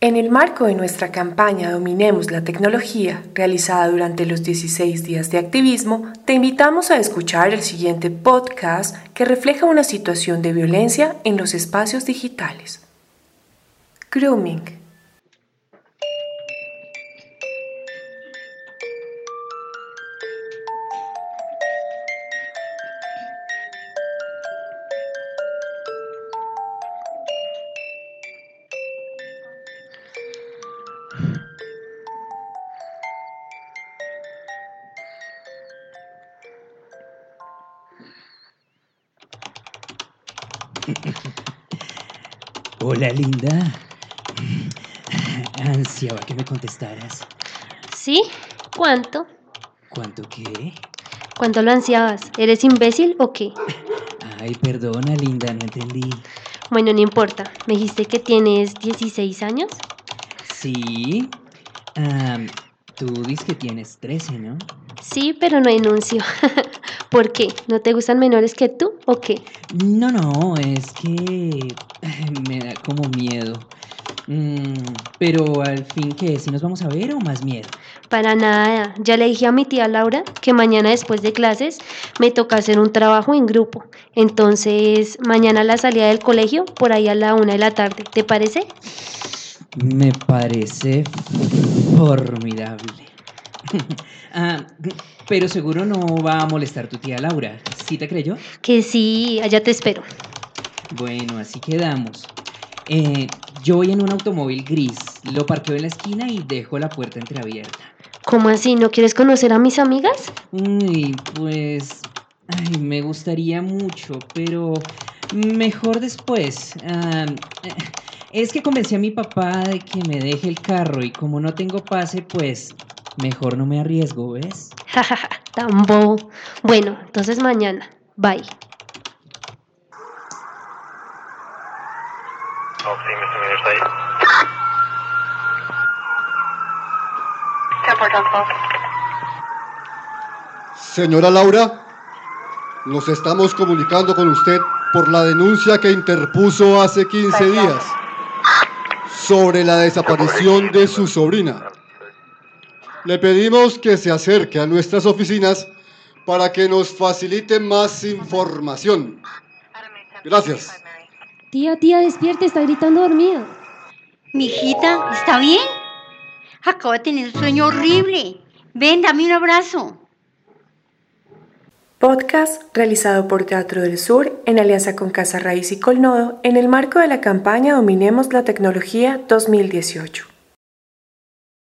En el marco de nuestra campaña Dominemos la tecnología, realizada durante los 16 días de activismo, te invitamos a escuchar el siguiente podcast que refleja una situación de violencia en los espacios digitales. Grooming. Hola, linda. Ansiaba que me contestaras. ¿Sí? ¿Cuánto? ¿Cuánto qué? ¿Cuánto lo ansiabas? ¿Eres imbécil o qué? Ay, perdona, linda, no entendí. Bueno, no importa. ¿Me dijiste que tienes 16 años? Sí. Ah, tú dices que tienes 13, ¿no? Sí, pero no enuncio. ¿Por qué? ¿No te gustan menores que tú o qué? No, no, es que me da como miedo. Mm, pero al fin, ¿qué? ¿Si nos vamos a ver o más miedo? Para nada. Ya le dije a mi tía Laura que mañana después de clases me toca hacer un trabajo en grupo. Entonces, mañana a la salida del colegio, por ahí a la una de la tarde. ¿Te parece? Me parece formidable. Ah, pero seguro no va a molestar tu tía Laura. ¿Sí te creyó? Que sí, allá te espero. Bueno, así quedamos. Eh, yo voy en un automóvil gris, lo parqueo en la esquina y dejo la puerta entreabierta. ¿Cómo así? ¿No quieres conocer a mis amigas? Uy, pues... Ay, me gustaría mucho, pero mejor después. Ah, eh, es que convencí a mi papá de que me deje el carro y como no tengo pase, pues mejor no me arriesgo, ¿ves? Jajaja, tan bobo. Bueno, entonces mañana. Bye. Oh, sí, Mr. está ahí. 10 Señora Laura, nos estamos comunicando con usted por la denuncia que interpuso hace 15 días sobre la desaparición de su sobrina. Le pedimos que se acerque a nuestras oficinas para que nos facilite más información. Gracias. Tía, tía, despierte, está gritando dormido. Mijita, ¿está bien? Acabo de tener un sueño horrible. Ven, dame un abrazo. Podcast realizado por Teatro del Sur en alianza con Casa Raíz y Colnodo en el marco de la campaña Dominemos la Tecnología 2018.